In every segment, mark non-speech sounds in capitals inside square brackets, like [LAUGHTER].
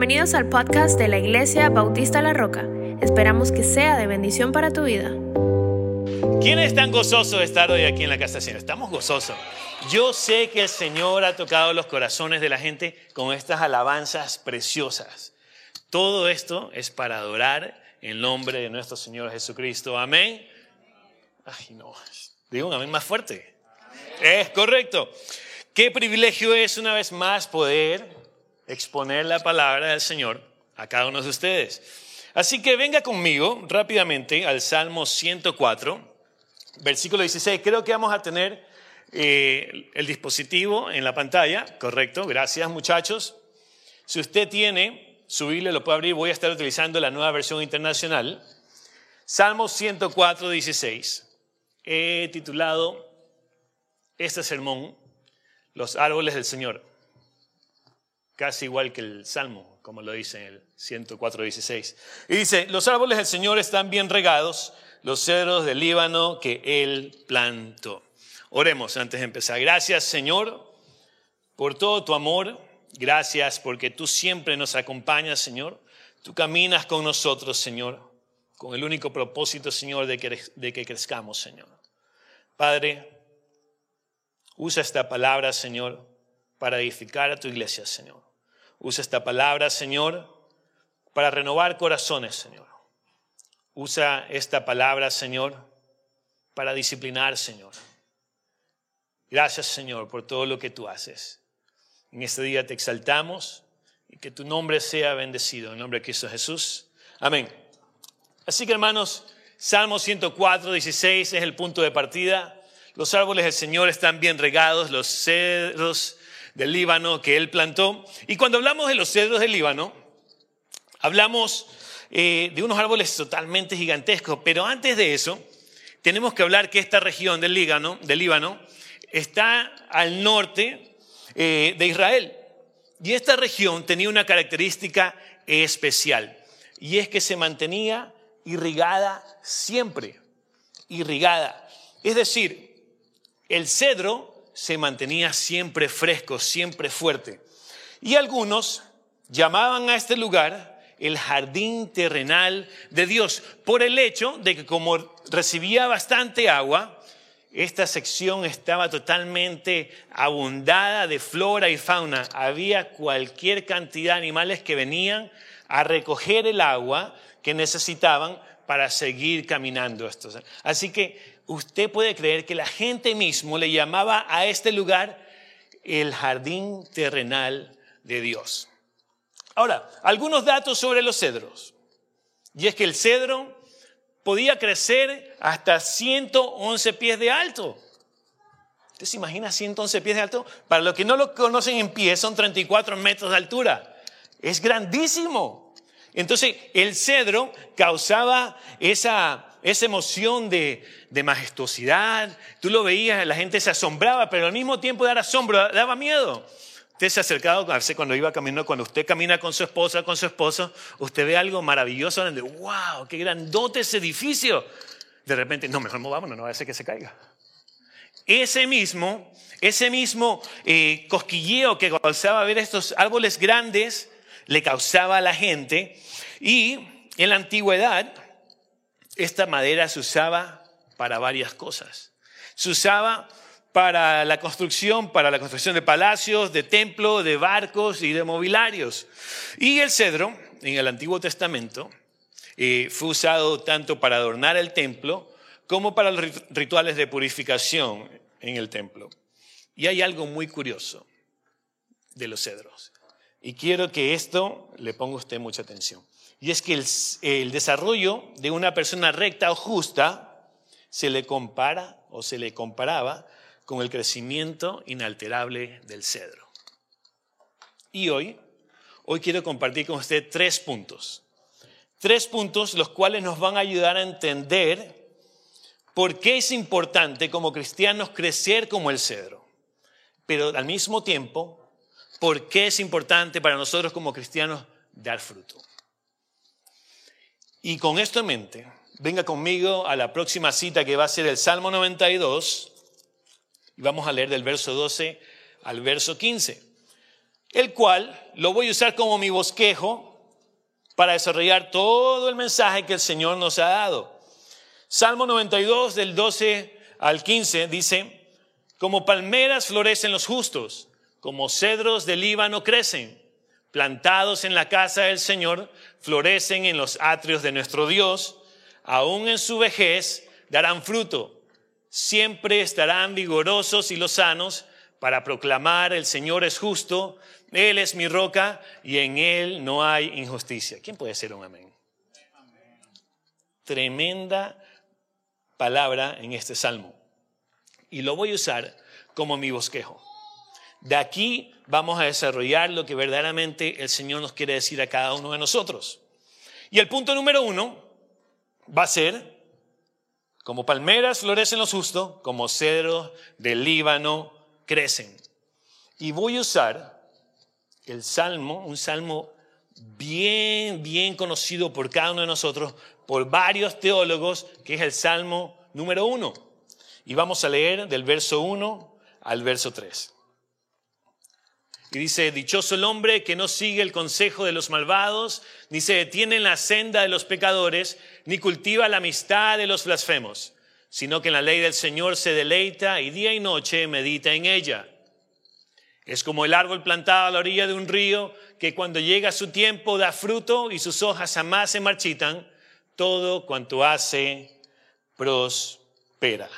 Bienvenidos al podcast de la Iglesia Bautista La Roca. Esperamos que sea de bendición para tu vida. ¿Quiénes están gozosos de estar hoy aquí en la casa del Señor? Estamos gozosos. Yo sé que el Señor ha tocado los corazones de la gente con estas alabanzas preciosas. Todo esto es para adorar el nombre de nuestro Señor Jesucristo. Amén. Ay, no. Digo un amén más fuerte. Es correcto. Qué privilegio es una vez más poder exponer la palabra del Señor a cada uno de ustedes. Así que venga conmigo rápidamente al Salmo 104, versículo 16. Creo que vamos a tener eh, el dispositivo en la pantalla, correcto. Gracias muchachos. Si usted tiene su Biblia, lo puede abrir. Voy a estar utilizando la nueva versión internacional. Salmo 104, 16. He titulado este sermón, Los árboles del Señor casi igual que el Salmo, como lo dice en el 104.16. Y dice, los árboles del Señor están bien regados, los cedros del Líbano que Él plantó. Oremos antes de empezar. Gracias Señor por todo tu amor. Gracias porque tú siempre nos acompañas, Señor. Tú caminas con nosotros, Señor, con el único propósito, Señor, de que, de que crezcamos, Señor. Padre, usa esta palabra, Señor, para edificar a tu iglesia, Señor. Usa esta palabra, Señor, para renovar corazones, Señor. Usa esta palabra, Señor, para disciplinar, Señor. Gracias, Señor, por todo lo que tú haces. En este día te exaltamos y que tu nombre sea bendecido. En nombre de Cristo Jesús. Amén. Así que, hermanos, Salmo 104, 16 es el punto de partida. Los árboles del Señor están bien regados, los cedros del Líbano que él plantó. Y cuando hablamos de los cedros del Líbano, hablamos eh, de unos árboles totalmente gigantescos, pero antes de eso, tenemos que hablar que esta región del Líbano, del Líbano está al norte eh, de Israel. Y esta región tenía una característica especial, y es que se mantenía irrigada siempre, irrigada. Es decir, el cedro se mantenía siempre fresco, siempre fuerte. Y algunos llamaban a este lugar el jardín terrenal de Dios, por el hecho de que como recibía bastante agua, esta sección estaba totalmente abundada de flora y fauna. Había cualquier cantidad de animales que venían a recoger el agua que necesitaban para seguir caminando. Así que usted puede creer que la gente mismo le llamaba a este lugar el jardín terrenal de Dios. Ahora, algunos datos sobre los cedros. Y es que el cedro podía crecer hasta 111 pies de alto. ¿Usted se imagina 111 pies de alto? Para los que no lo conocen en pie, son 34 metros de altura. Es grandísimo. Entonces, el cedro causaba esa esa emoción de, majestuosidad. Tú lo veías, la gente se asombraba, pero al mismo tiempo de dar asombro, daba miedo. Usted se ha acercado, a veces cuando iba caminando, cuando usted camina con su esposa, con su esposo, usted ve algo maravilloso, donde, wow, qué grandote ese edificio. De repente, no, mejor movámonos, no va a ser que se caiga. Ese mismo, ese mismo eh, cosquilleo que causaba ver estos árboles grandes, le causaba a la gente. Y en la antigüedad, esta madera se usaba para varias cosas. Se usaba para la construcción, para la construcción de palacios, de templos, de barcos y de mobiliarios. Y el cedro, en el Antiguo Testamento, eh, fue usado tanto para adornar el templo como para los rituales de purificación en el templo. Y hay algo muy curioso de los cedros. Y quiero que esto le ponga usted mucha atención. Y es que el, desarrollo de una persona recta o justa se le compara o se le comparaba con el crecimiento inalterable del cedro. Y hoy, hoy quiero compartir con usted tres puntos. Tres puntos los cuales nos van a ayudar a entender por qué es importante como cristianos crecer como el cedro. Pero al mismo tiempo, por qué es importante para nosotros como cristianos dar fruto. Y con esto en mente, venga conmigo a la próxima cita que va a ser el Salmo 92 y vamos a leer del verso 12 al verso 15. el cual lo voy a usar como mi bosquejo para desarrollar todo el mensaje que el Señor nos ha dado. Salmo 92 del 12 al 15 dice, como palmeras florecen los justos, como cedros del Líbano crecen, plantados en la casa del Señor, florecen en los atrios de nuestro Dios, aún en su vejez darán fruto, siempre estarán vigorosos y lozanos para proclamar el Señor es justo, Él es mi roca y en Él no hay injusticia. ¿Quién puede ser un amén? Tremenda palabra en este salmo. Y lo voy a usar como mi bosquejo. De aquí vamos a desarrollar lo que verdaderamente el Señor nos quiere decir a cada uno de nosotros. Y el punto número uno va a ser, como palmeras florecen los justos, como cedros del Líbano crecen. Y voy a usar el salmo, un salmo bien, bien conocido por cada uno de nosotros, por varios teólogos, que es el salmo número uno. Y vamos a leer del verso 1 al verso 3. Y dice, dichoso el hombre que no sigue el consejo de los malvados, ni se detiene en la senda de los pecadores, ni cultiva la amistad de los blasfemos sino que en la ley del Señor se deleita y día y noche medita en ella. Es como el árbol plantado a la orilla de un río que cuando llega su tiempo da fruto y sus hojas jamás se marchitan, todo cuanto hace prospera.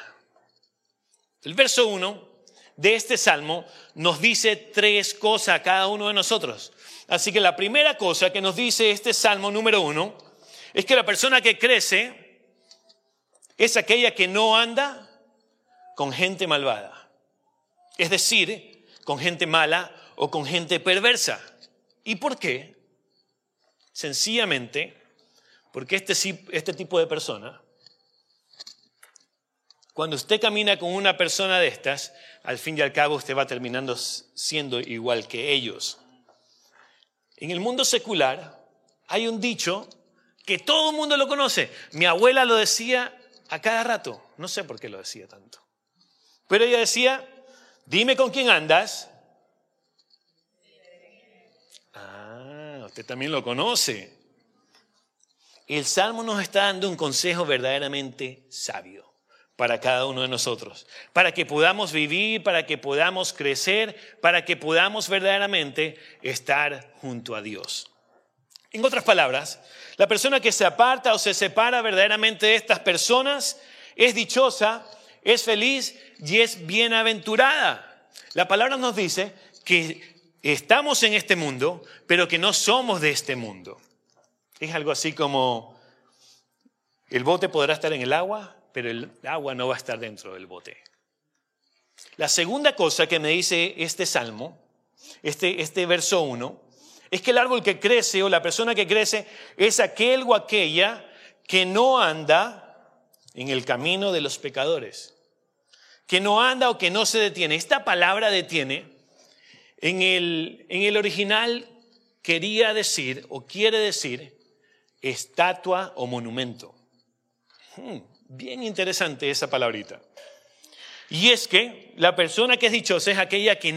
El verso 1 de este salmo nos dice tres cosas a cada uno de nosotros. Así que la primera cosa que nos dice este salmo número uno es que la persona que crece es aquella que no anda con gente malvada. Es decir, con gente mala o con gente perversa. ¿Y por qué? Sencillamente porque este, este tipo de persona, cuando usted camina con una persona de estas, al fin y al cabo usted va terminando siendo igual que ellos. En el mundo secular hay un dicho que todo el mundo lo conoce. Mi abuela lo decía a cada rato. No sé por qué lo decía tanto. Pero ella decía, dime con quién andas. Ah, usted también lo conoce. El Salmo nos está dando un consejo verdaderamente sabio para cada uno de nosotros, para que podamos vivir, para que podamos crecer, para que podamos verdaderamente estar junto a Dios. En otras palabras, la persona que se aparta o se separa verdaderamente de estas personas es dichosa, es feliz y es bienaventurada. La palabra nos dice que estamos en este mundo, pero que no somos de este mundo. Es algo así como el bote podrá estar en el agua, pero el agua no va a estar dentro del bote. La segunda cosa que me dice este salmo, este, este verso 1, es que el árbol que crece o la persona que crece es aquel o aquella que no anda en el camino de los pecadores, que no anda o que no se detiene. Esta palabra detiene en el, en el original quería decir o quiere decir estatua o monumento. Hmm, bien interesante esa palabrita. Y es que la persona que es dichosa es aquella que,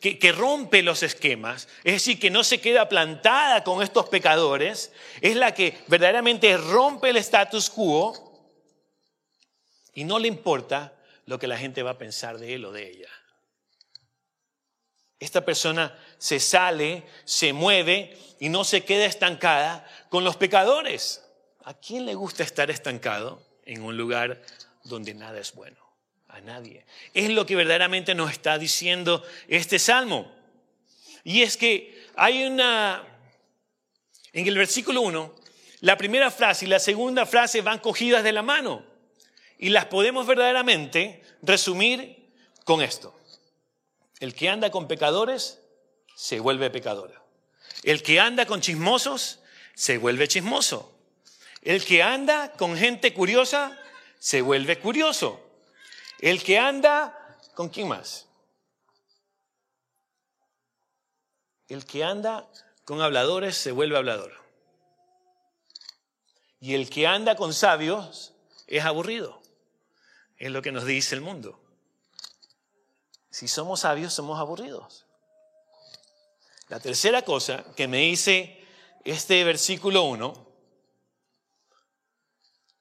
que, rompe los esquemas, es decir, que no se queda plantada con estos pecadores, es la que verdaderamente rompe el status quo y no le importa lo que la gente va a pensar de él o de ella. Esta persona se sale, se mueve y no se queda estancada con los pecadores. ¿A quién le gusta estar estancado en un lugar donde nada es bueno? a nadie. Es lo que verdaderamente nos está diciendo este salmo. Y es que hay una, en el versículo 1, la primera frase y la segunda frase van cogidas de la mano y las podemos verdaderamente resumir con esto. El que anda con pecadores se vuelve pecador. El que anda con chismosos se vuelve chismoso. El que anda con gente curiosa se vuelve curioso. El que anda, ¿con quién más? El que anda con habladores se vuelve hablador. Y el que anda con sabios es aburrido. Es lo que nos dice el mundo. Si somos sabios, somos aburridos. La tercera cosa que me dice este versículo 1,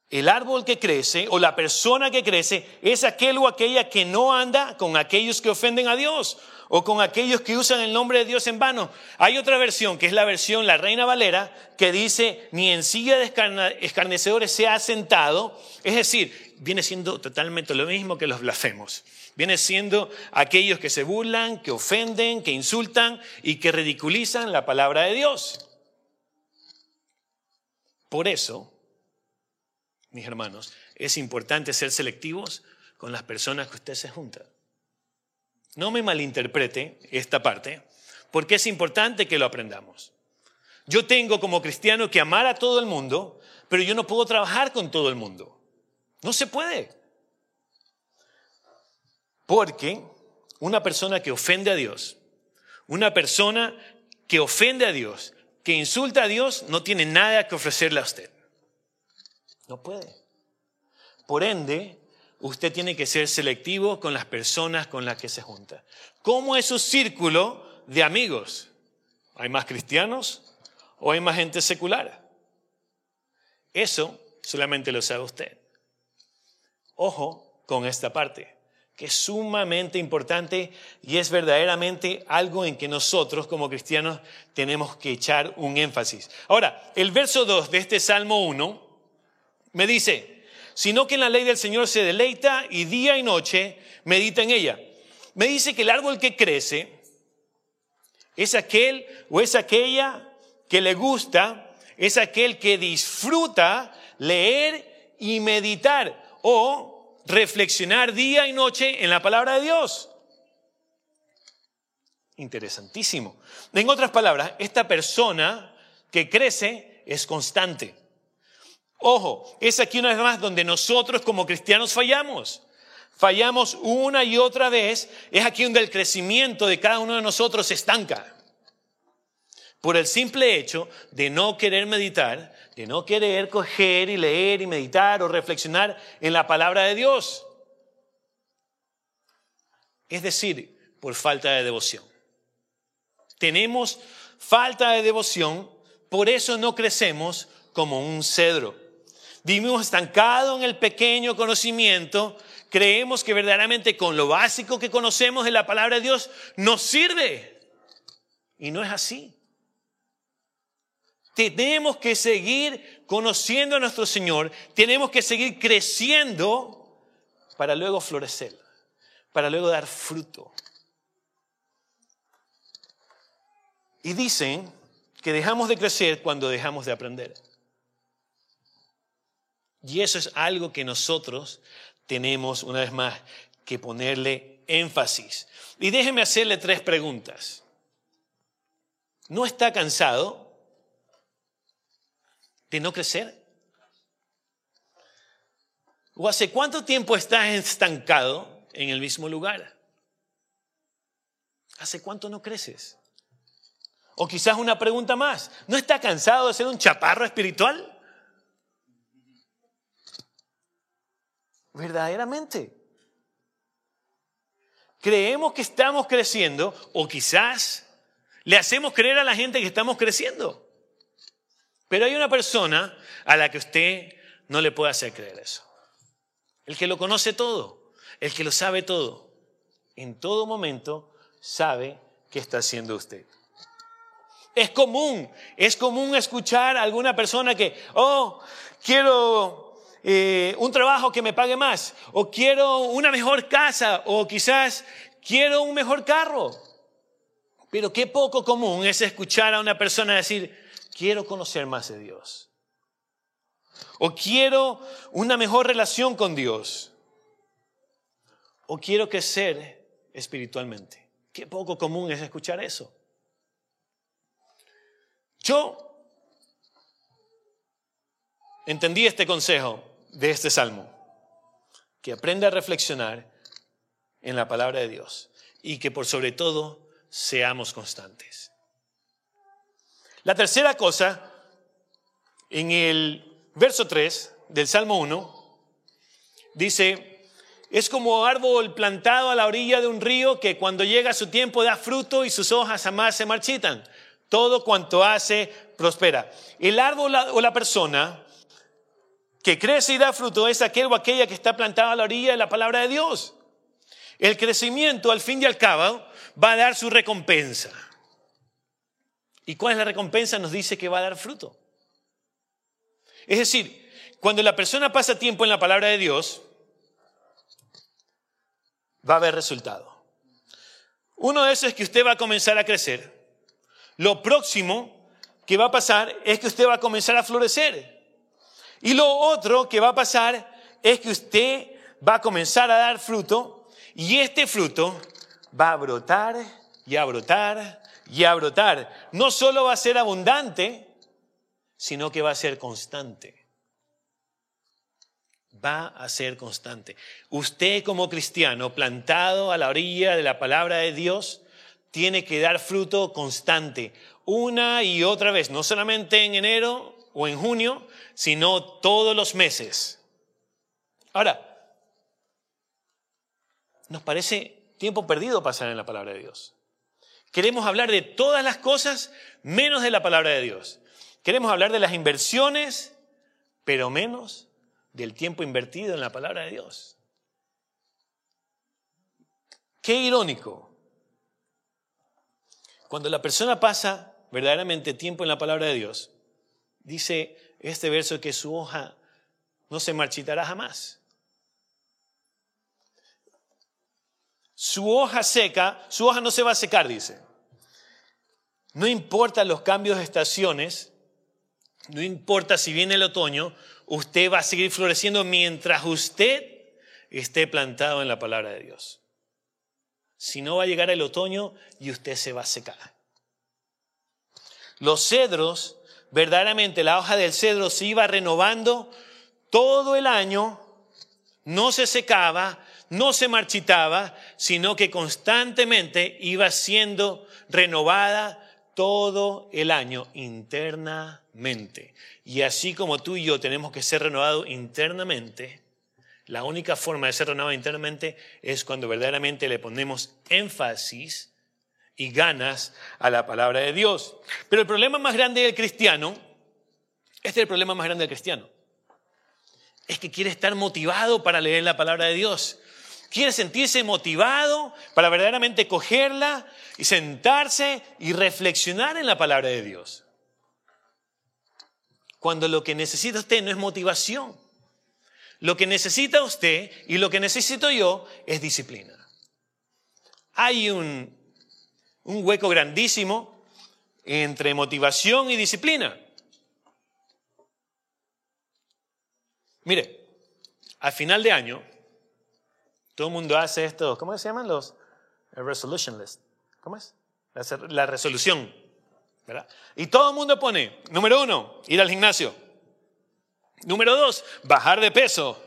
el árbol que crece o la persona que crece es aquel o aquella que no anda con aquellos que ofenden a Dios o con aquellos que usan el nombre de Dios en vano. Hay otra versión, que es la versión La Reina Valera, que dice, ni en silla de escarnecedores se ha sentado. Es decir, viene siendo totalmente lo mismo que los blasfemos. Viene siendo aquellos que se burlan, que ofenden, que insultan y que ridiculizan la palabra de Dios. Por eso, mis hermanos, es importante ser selectivos con las personas que usted se junta. No me malinterprete esta parte, porque es importante que lo aprendamos. Yo tengo como cristiano que amar a todo el mundo, pero yo no puedo trabajar con todo el mundo. No se puede. Porque una persona que ofende a Dios, una persona que ofende a Dios, que insulta a Dios, no tiene nada que ofrecerle a usted. No puede. Por ende, usted tiene que ser selectivo con las personas con las que se junta. ¿Cómo es su círculo de amigos? ¿Hay más cristianos o hay más gente secular? Eso solamente lo sabe usted. Ojo con esta parte, que es sumamente importante y es verdaderamente algo en que nosotros como cristianos tenemos que echar un énfasis. Ahora, el verso 2 de este Salmo 1 me dice, sino que en la ley del Señor se deleita y día y noche medita en ella. Me dice que el árbol que crece es aquel o es aquella que le gusta, es aquel que disfruta leer y meditar o reflexionar día y noche en la palabra de Dios. Interesantísimo. En otras palabras, esta persona que crece es constante. Ojo, es aquí una vez más donde nosotros como cristianos fallamos. Fallamos una y otra vez. Es aquí donde el crecimiento de cada uno de nosotros se estanca. Por el simple hecho de no querer meditar, de no querer coger y leer y meditar o reflexionar en la palabra de Dios. Es decir, por falta de devoción. Tenemos falta de devoción, por eso no crecemos como un cedro. Vivimos estancado en el pequeño conocimiento. Creemos que verdaderamente con lo básico que conocemos de la palabra de Dios nos sirve. Y no es así. Tenemos que seguir conociendo a nuestro Señor. Tenemos que seguir creciendo para luego florecer, para luego dar fruto. Y dicen que dejamos de crecer cuando dejamos de aprender. Y eso es algo que nosotros tenemos, una vez más, que ponerle énfasis. Y déjeme hacerle tres preguntas. ¿No está cansado de no crecer? ¿O hace cuánto tiempo estás estancado en el mismo lugar? ¿Hace cuánto no creces? O quizás una pregunta más. ¿No está cansado de ser un chaparro espiritual? Verdaderamente. Creemos que estamos creciendo o quizás le hacemos creer a la gente que estamos creciendo. Pero hay una persona a la que usted no le puede hacer creer eso. El que lo conoce todo, el que lo sabe todo, en todo momento sabe qué está haciendo usted. Es común, es común escuchar a alguna persona que, oh, quiero eh, un trabajo que me pague más, o quiero una mejor casa, o quizás quiero un mejor carro. Pero qué poco común es escuchar a una persona decir, quiero conocer más de Dios. O quiero una mejor relación con Dios. O quiero crecer espiritualmente. Qué poco común es escuchar eso. Yo entendí este consejo de este salmo. Que aprenda a reflexionar en la palabra de Dios y que por sobre todo seamos constantes. La tercera cosa, en el verso 3 del Salmo 1, dice, Es como árbol plantado a la orilla de un río que cuando llega su tiempo da fruto y sus hojas jamás se marchitan. Todo cuanto hace prospera. El árbol o la persona que crece y da fruto es aquel o aquella que está plantada a la orilla de la palabra de Dios. El crecimiento, al fin y al cabo, va a dar su recompensa. ¿Y cuál es la recompensa? Nos dice que va a dar fruto. Es decir, cuando la persona pasa tiempo en la palabra de Dios, va a haber resultado. Uno de esos es que usted va a comenzar a crecer. Lo próximo que va a pasar es que usted va a comenzar a florecer. Y lo otro que va a pasar es que usted va a comenzar a dar fruto y este fruto va a brotar y a brotar y a brotar. No solo va a ser abundante, sino que va a ser constante va a ser constante. Usted como cristiano, plantado a la orilla de la palabra de Dios, tiene que dar fruto constante, una y otra vez, no solamente en enero o en junio, sino todos los meses. Ahora, nos parece tiempo perdido pasar en la palabra de Dios. Queremos hablar de todas las cosas menos de la palabra de Dios. Queremos hablar de las inversiones, pero menos del tiempo invertido en la palabra de Dios. Qué irónico. Cuando la persona pasa verdaderamente tiempo en la palabra de Dios, dice este verso que su hoja no se marchitará jamás. Su hoja seca, su hoja no se va a secar, dice. No importa los cambios de estaciones, no importa si viene el otoño, usted va a seguir floreciendo mientras usted esté plantado en la palabra de Dios. Si no va a llegar el otoño y usted se va a secar. Los cedros, verdaderamente la hoja del cedro se iba renovando todo el año, no se secaba, no se marchitaba, sino que constantemente iba siendo renovada todo el año internamente. Y así como tú y yo tenemos que ser renovados internamente, la única forma de ser renovado internamente es cuando verdaderamente le ponemos énfasis y ganas a la palabra de Dios. Pero el problema más grande del cristiano, este es el problema más grande del cristiano, es que quiere estar motivado para leer la palabra de Dios. Quiere sentirse motivado para verdaderamente cogerla y sentarse y reflexionar en la palabra de Dios cuando lo que necesita usted no es motivación. Lo que necesita usted y lo que necesito yo es disciplina. Hay un, un hueco grandísimo entre motivación y disciplina. Mire, al final de año, todo el mundo hace esto, ¿cómo se llaman los? resolution list. ¿Cómo es? la resolución. Y todo el mundo pone, número uno, ir al gimnasio. Número dos, bajar de peso.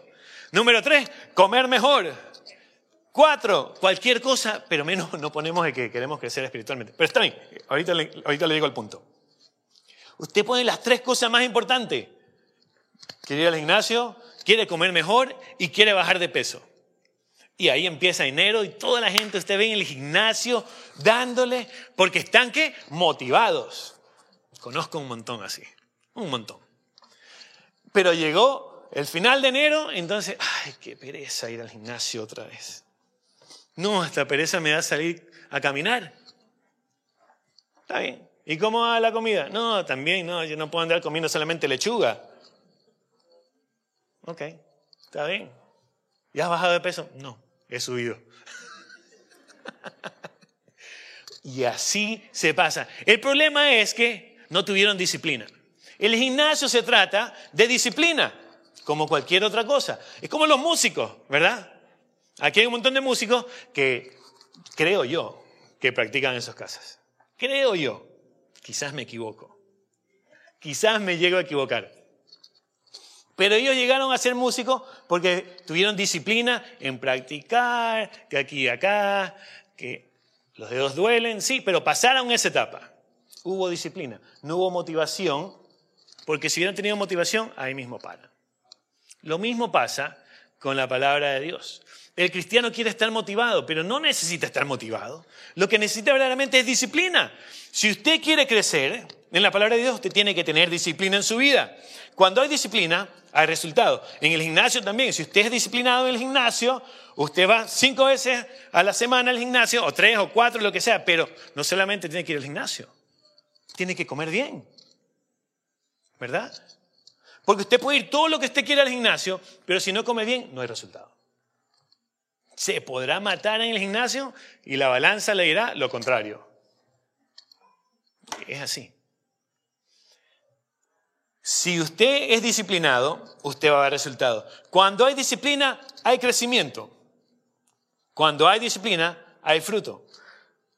Número tres, comer mejor. Cuatro, cualquier cosa, pero menos [LAUGHS] no ponemos de que queremos crecer espiritualmente. Pero está bien, ahorita le, ahorita le digo el punto. Usted pone las tres cosas más importantes. Quiere ir al gimnasio, quiere comer mejor y quiere bajar de peso. Y ahí empieza enero y toda la gente usted ve en el gimnasio dándole, porque están que motivados. Conozco un montón así, un montón. Pero llegó el final de enero, entonces, ay, qué pereza ir al gimnasio otra vez. No, esta pereza me da salir a caminar. Está bien. ¿Y cómo va la comida? No, también, no, yo no puedo andar comiendo solamente lechuga. Ok, está bien. ¿Ya has bajado de peso? No he subido. [LAUGHS] y así se pasa. El problema es que no tuvieron disciplina. El gimnasio se trata de disciplina, como cualquier otra cosa. Es como los músicos, ¿verdad? Aquí hay un montón de músicos que creo yo que practican en sus casas. Creo yo. Quizás me equivoco. Quizás me llego a equivocar. Pero ellos llegaron a ser músicos porque tuvieron disciplina en practicar, que aquí y acá, que los dedos duelen, sí, pero pasaron esa etapa. Hubo disciplina, no hubo motivación, porque si hubieran tenido motivación, ahí mismo paran. Lo mismo pasa con la palabra de Dios. El cristiano quiere estar motivado, pero no necesita estar motivado. Lo que necesita verdaderamente es disciplina. Si usted quiere crecer en la palabra de Dios, usted tiene que tener disciplina en su vida. Cuando hay disciplina, hay resultado. En el gimnasio también, si usted es disciplinado en el gimnasio, usted va cinco veces a la semana al gimnasio, o tres o cuatro, lo que sea, pero no solamente tiene que ir al gimnasio, tiene que comer bien. ¿Verdad? Porque usted puede ir todo lo que usted quiera al gimnasio, pero si no come bien, no hay resultado. Se podrá matar en el gimnasio y la balanza le dirá lo contrario. Es así. Si usted es disciplinado, usted va a ver resultado. Cuando hay disciplina, hay crecimiento. Cuando hay disciplina, hay fruto.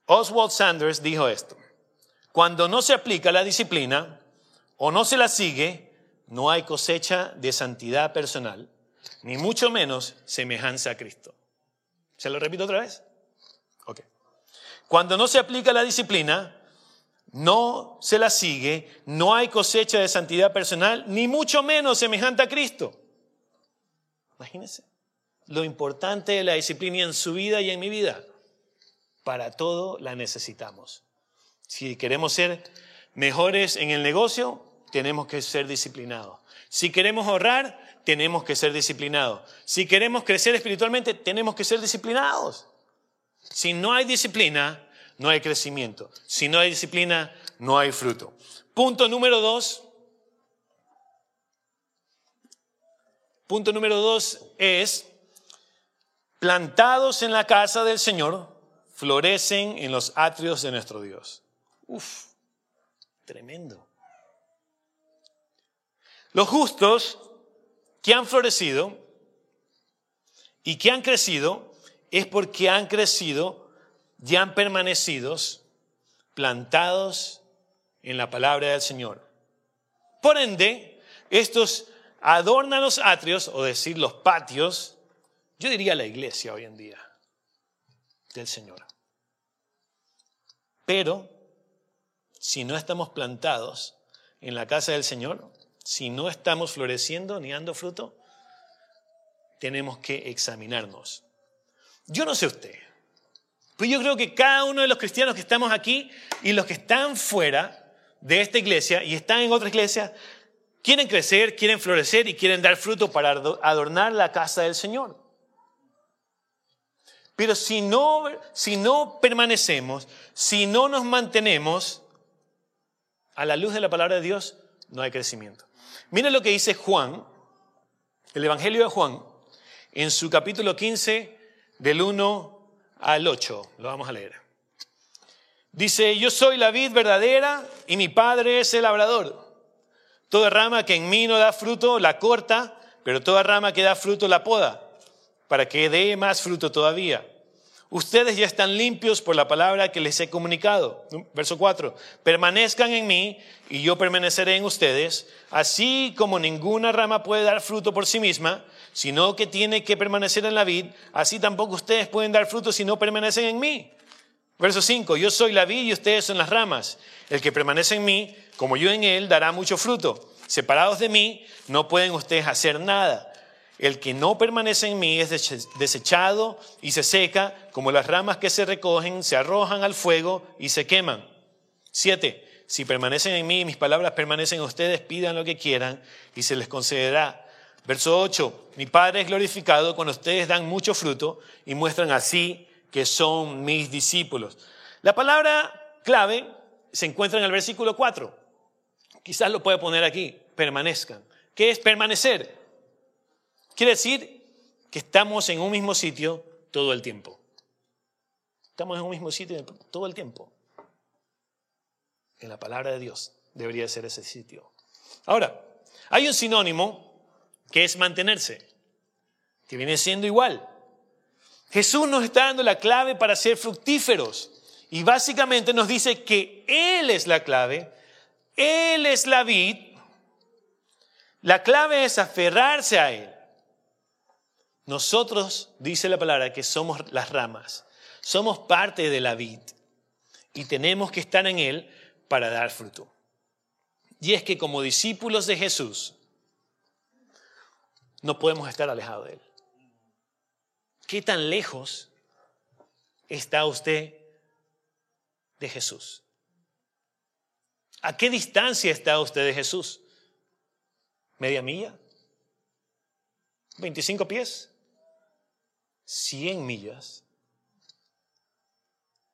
Oswald Sanders dijo esto. Cuando no se aplica la disciplina o no se la sigue, no hay cosecha de santidad personal, ni mucho menos semejanza a Cristo. ¿Se lo repito otra vez? Ok. Cuando no se aplica la disciplina, no se la sigue, no hay cosecha de santidad personal, ni mucho menos semejante a Cristo. Imagínense lo importante de la disciplina en su vida y en mi vida. Para todo la necesitamos. Si queremos ser mejores en el negocio, tenemos que ser disciplinados. Si queremos ahorrar, tenemos que ser disciplinados. Si queremos crecer espiritualmente, tenemos que ser disciplinados. Si no hay disciplina, no hay crecimiento. Si no hay disciplina, no hay fruto. Punto número dos. Punto número dos es, plantados en la casa del Señor, florecen en los atrios de nuestro Dios. Uf, tremendo. Los justos que han florecido y que han crecido es porque han crecido ya han permanecido plantados en la palabra del Señor. Por ende, estos adornan los atrios, o decir los patios, yo diría la iglesia hoy en día del Señor. Pero, si no estamos plantados en la casa del Señor, si no estamos floreciendo ni dando fruto, tenemos que examinarnos. Yo no sé usted, pues yo creo que cada uno de los cristianos que estamos aquí y los que están fuera de esta iglesia y están en otra iglesia, quieren crecer, quieren florecer y quieren dar fruto para adornar la casa del Señor. Pero si no, si no permanecemos, si no nos mantenemos a la luz de la palabra de Dios, no hay crecimiento. Miren lo que dice Juan, el Evangelio de Juan, en su capítulo 15, del 1 al 8. Lo vamos a leer. Dice, yo soy la vid verdadera y mi padre es el labrador. Toda rama que en mí no da fruto la corta, pero toda rama que da fruto la poda, para que dé más fruto todavía. Ustedes ya están limpios por la palabra que les he comunicado. Verso 4. Permanezcan en mí y yo permaneceré en ustedes, así como ninguna rama puede dar fruto por sí misma, sino que tiene que permanecer en la vid, así tampoco ustedes pueden dar fruto si no permanecen en mí. Verso 5. Yo soy la vid y ustedes son las ramas. El que permanece en mí, como yo en él, dará mucho fruto. Separados de mí, no pueden ustedes hacer nada. El que no permanece en mí es desechado y se seca, como las ramas que se recogen, se arrojan al fuego y se queman. Siete, si permanecen en mí y mis palabras permanecen en ustedes, pidan lo que quieran y se les concederá. Verso 8, mi Padre es glorificado cuando ustedes dan mucho fruto y muestran así que son mis discípulos. La palabra clave se encuentra en el versículo 4. Quizás lo puede poner aquí, permanezcan. ¿Qué es permanecer? Quiere decir que estamos en un mismo sitio todo el tiempo. Estamos en un mismo sitio todo el tiempo. En la palabra de Dios debería ser ese sitio. Ahora, hay un sinónimo que es mantenerse, que viene siendo igual. Jesús nos está dando la clave para ser fructíferos y básicamente nos dice que Él es la clave, Él es la vid. La clave es aferrarse a Él. Nosotros, dice la palabra, que somos las ramas, somos parte de la vid y tenemos que estar en él para dar fruto. Y es que como discípulos de Jesús, no podemos estar alejados de él. ¿Qué tan lejos está usted de Jesús? ¿A qué distancia está usted de Jesús? ¿Media milla? ¿25 pies? ¿100 millas?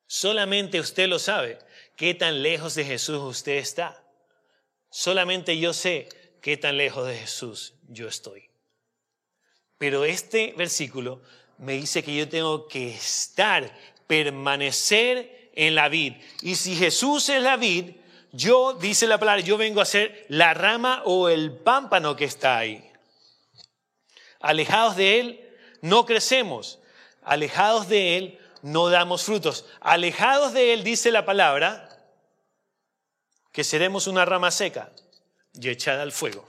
Solamente usted lo sabe, qué tan lejos de Jesús usted está. Solamente yo sé qué tan lejos de Jesús yo estoy. Pero este versículo me dice que yo tengo que estar, permanecer en la vid. Y si Jesús es la vid, yo, dice la palabra, yo vengo a ser la rama o el pámpano que está ahí. Alejados de Él, no crecemos. Alejados de Él, no damos frutos. Alejados de Él, dice la palabra, que seremos una rama seca y echada al fuego.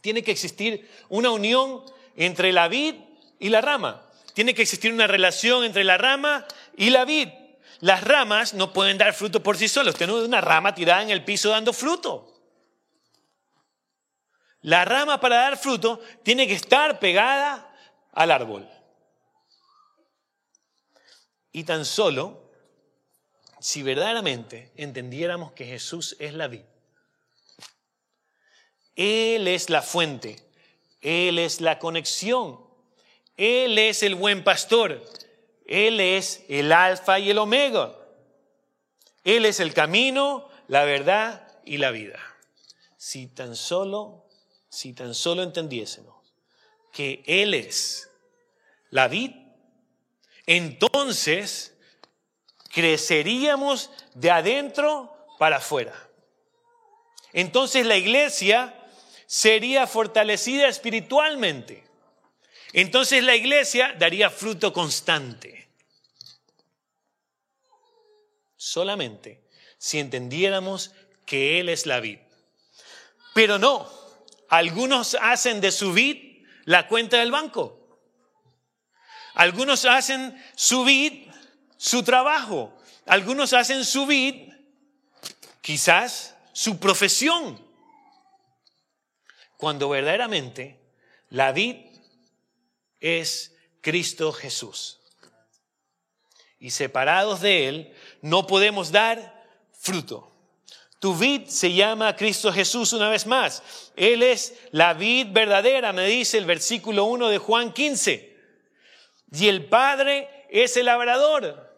Tiene que existir una unión entre la vid y la rama. Tiene que existir una relación entre la rama y la vid. Las ramas no pueden dar fruto por sí solas. Usted no es una rama tirada en el piso dando fruto. La rama para dar fruto tiene que estar pegada al árbol. Y tan solo si verdaderamente entendiéramos que Jesús es la vid, Él es la fuente, Él es la conexión, Él es el buen pastor, Él es el alfa y el omega, Él es el camino, la verdad y la vida. Si tan solo, si tan solo entendiésemos que Él es la vid, entonces creceríamos de adentro para afuera. Entonces la iglesia sería fortalecida espiritualmente. Entonces la iglesia daría fruto constante. Solamente si entendiéramos que Él es la vid. Pero no, algunos hacen de su vid la cuenta del banco. Algunos hacen su vid su trabajo. Algunos hacen su vid, quizás su profesión. Cuando verdaderamente la vid es Cristo Jesús. Y separados de Él no podemos dar fruto. Tu vid se llama Cristo Jesús una vez más. Él es la vid verdadera, me dice el versículo 1 de Juan 15. Y el Padre es el labrador.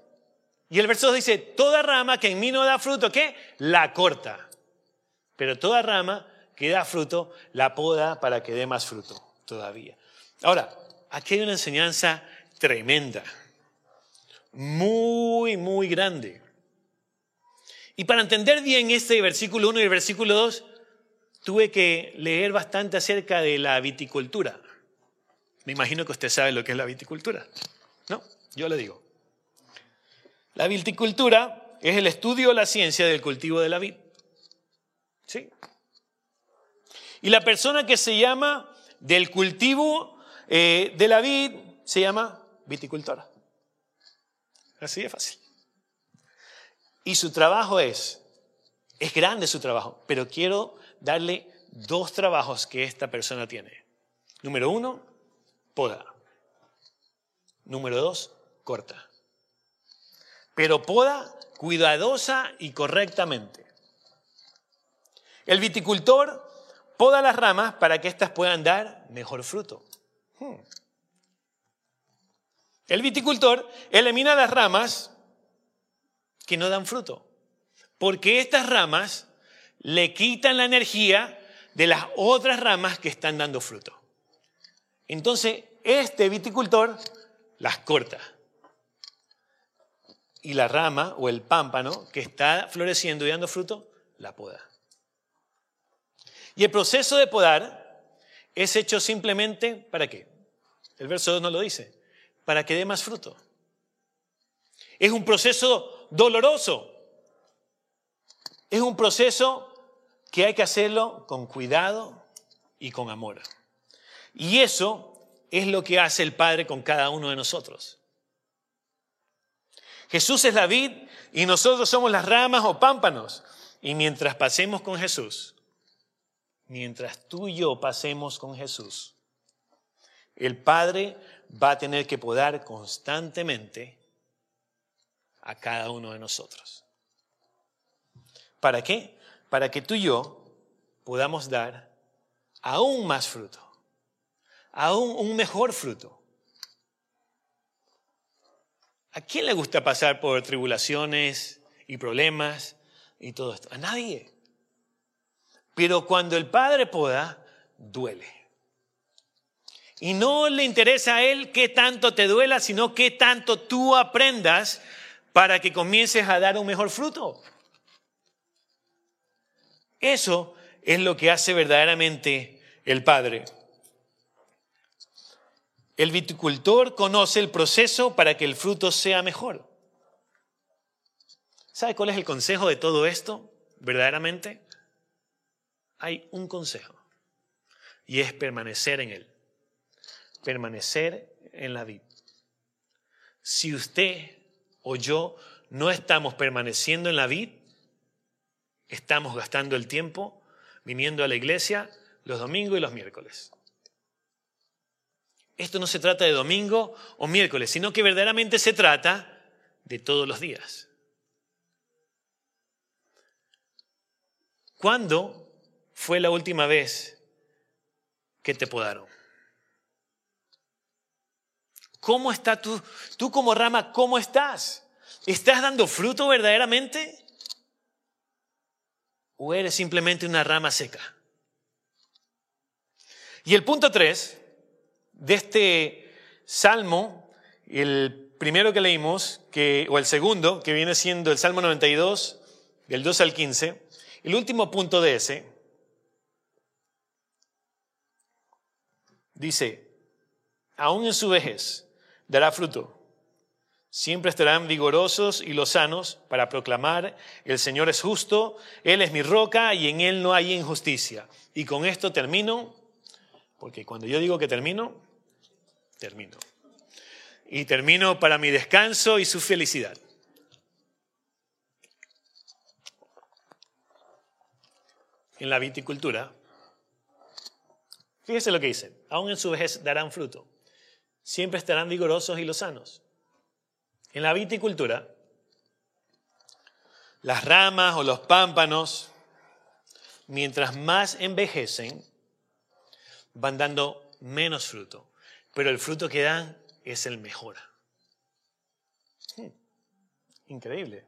Y el verso dice, toda rama que en mí no da fruto, ¿qué? La corta. Pero toda rama que da fruto, la poda para que dé más fruto todavía. Ahora, aquí hay una enseñanza tremenda, muy, muy grande. Y para entender bien este versículo 1 y el versículo 2, tuve que leer bastante acerca de la viticultura. Me imagino que usted sabe lo que es la viticultura. ¿No? Yo le digo. La viticultura es el estudio o la ciencia del cultivo de la vid. ¿Sí? Y la persona que se llama del cultivo eh, de la vid se llama viticultora. Así de fácil. Y su trabajo es, es grande su trabajo, pero quiero darle dos trabajos que esta persona tiene. Número uno, poda. Número dos, corta pero poda cuidadosa y correctamente. El viticultor poda las ramas para que éstas puedan dar mejor fruto. Hmm. El viticultor elimina las ramas que no dan fruto, porque estas ramas le quitan la energía de las otras ramas que están dando fruto. Entonces, este viticultor las corta y la rama o el pámpano que está floreciendo y dando fruto, la poda. Y el proceso de podar es hecho simplemente para qué? El verso 2 no lo dice, para que dé más fruto. Es un proceso doloroso. Es un proceso que hay que hacerlo con cuidado y con amor. Y eso es lo que hace el Padre con cada uno de nosotros. Jesús es la vid y nosotros somos las ramas o pámpanos. Y mientras pasemos con Jesús, mientras tú y yo pasemos con Jesús, el Padre va a tener que podar constantemente a cada uno de nosotros. ¿Para qué? Para que tú y yo podamos dar aún más fruto, aún un mejor fruto. ¿A quién le gusta pasar por tribulaciones y problemas y todo esto? A nadie. Pero cuando el Padre poda, duele. Y no le interesa a Él qué tanto te duela, sino qué tanto tú aprendas para que comiences a dar un mejor fruto. Eso es lo que hace verdaderamente el Padre. El viticultor conoce el proceso para que el fruto sea mejor. ¿Sabe cuál es el consejo de todo esto? Verdaderamente, hay un consejo y es permanecer en él. Permanecer en la vida. Si usted o yo no estamos permaneciendo en la vid, estamos gastando el tiempo viniendo a la iglesia los domingos y los miércoles. Esto no se trata de domingo o miércoles, sino que verdaderamente se trata de todos los días. ¿Cuándo fue la última vez que te podaron? ¿Cómo está tú? Tú como rama, ¿cómo estás? ¿Estás dando fruto verdaderamente? ¿O eres simplemente una rama seca? Y el punto tres de este salmo, el primero que leímos, que, o el segundo, que viene siendo el Salmo 92, del 2 al 15, el último punto de ese, dice, aún en su vejez, dará fruto. Siempre estarán vigorosos y lozanos para proclamar, el Señor es justo, Él es mi roca y en Él no hay injusticia. Y con esto termino, porque cuando yo digo que termino, termino. Y termino para mi descanso y su felicidad. En la viticultura, fíjese lo que dice, aún en su vejez darán fruto siempre estarán vigorosos y lozanos. En la viticultura, las ramas o los pámpanos, mientras más envejecen, van dando menos fruto, pero el fruto que dan es el mejor. Hmm, increíble.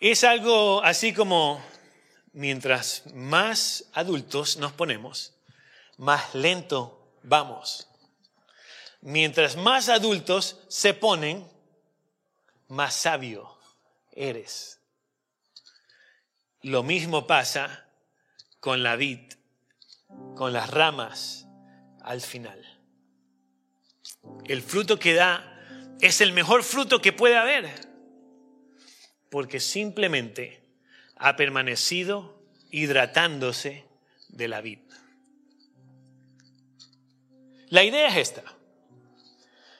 Es algo así como mientras más adultos nos ponemos, más lento vamos. Mientras más adultos se ponen, más sabio eres. Lo mismo pasa con la vid, con las ramas al final. El fruto que da es el mejor fruto que puede haber, porque simplemente ha permanecido hidratándose de la vid. La idea es esta.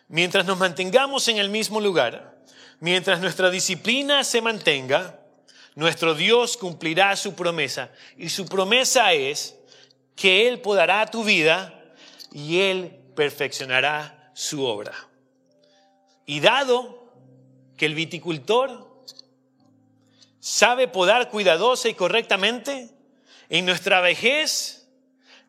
Mientras nos mantengamos en el mismo lugar, mientras nuestra disciplina se mantenga, nuestro Dios cumplirá su promesa. Y su promesa es que Él podará tu vida y Él perfeccionará su obra. Y dado que el viticultor sabe podar cuidadosa y correctamente, en nuestra vejez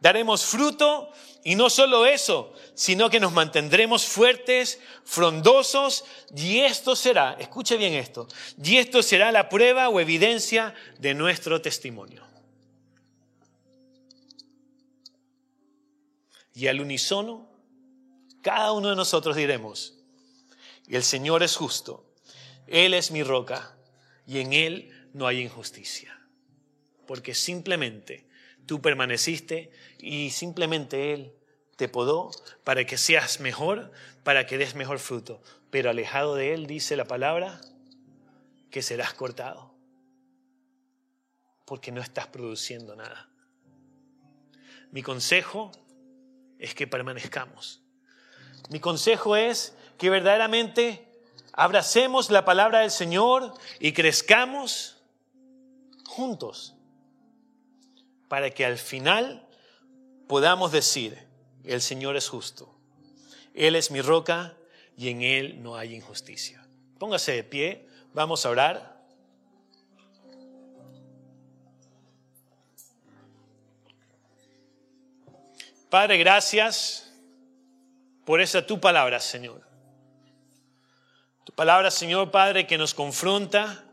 daremos fruto y no solo eso, sino que nos mantendremos fuertes, frondosos, y esto será, escuche bien esto, y esto será la prueba o evidencia de nuestro testimonio. Y al unísono, cada uno de nosotros diremos, el Señor es justo, Él es mi roca, y en Él no hay injusticia, porque simplemente tú permaneciste y simplemente Él te podó para que seas mejor, para que des mejor fruto. Pero alejado de Él, dice la palabra, que serás cortado, porque no estás produciendo nada. Mi consejo es que permanezcamos. Mi consejo es que verdaderamente abracemos la palabra del Señor y crezcamos juntos para que al final podamos decir, El Señor es justo. Él es mi roca y en Él no hay injusticia. Póngase de pie, vamos a orar. Padre, gracias por esa tu palabra, Señor. Tu palabra, Señor Padre, que nos confronta.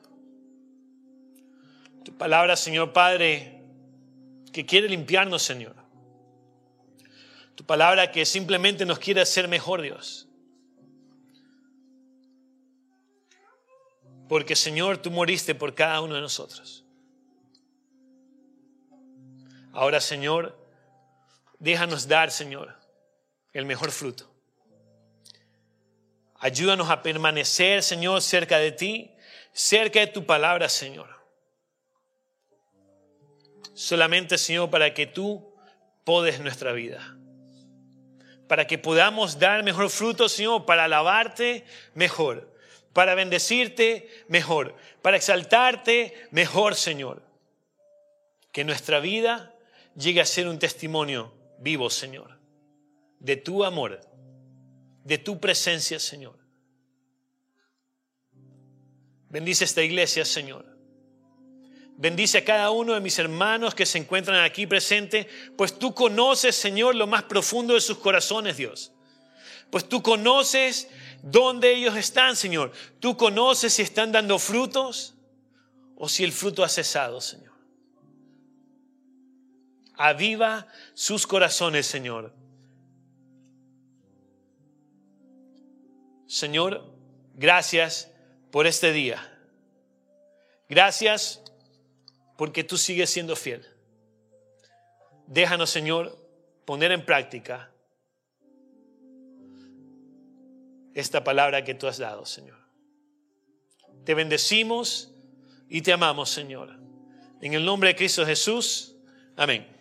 Tu palabra, Señor Padre, que quiere limpiarnos, Señor. Tu palabra que simplemente nos quiere hacer mejor, Dios. Porque, Señor, tú moriste por cada uno de nosotros. Ahora, Señor, déjanos dar, Señor, el mejor fruto. Ayúdanos a permanecer, Señor, cerca de ti, cerca de tu palabra, Señor. Solamente, Señor, para que tú podes nuestra vida. Para que podamos dar mejor fruto, Señor, para alabarte mejor, para bendecirte mejor, para exaltarte mejor, Señor. Que nuestra vida llegue a ser un testimonio vivo, Señor, de tu amor, de tu presencia, Señor. Bendice esta iglesia, Señor. Bendice a cada uno de mis hermanos que se encuentran aquí presentes, pues tú conoces, Señor, lo más profundo de sus corazones, Dios. Pues tú conoces dónde ellos están, Señor. Tú conoces si están dando frutos o si el fruto ha cesado, Señor. Aviva sus corazones, Señor. Señor, gracias por este día. Gracias porque tú sigues siendo fiel. Déjanos, Señor, poner en práctica esta palabra que tú has dado, Señor. Te bendecimos y te amamos, Señor. En el nombre de Cristo Jesús. Amén.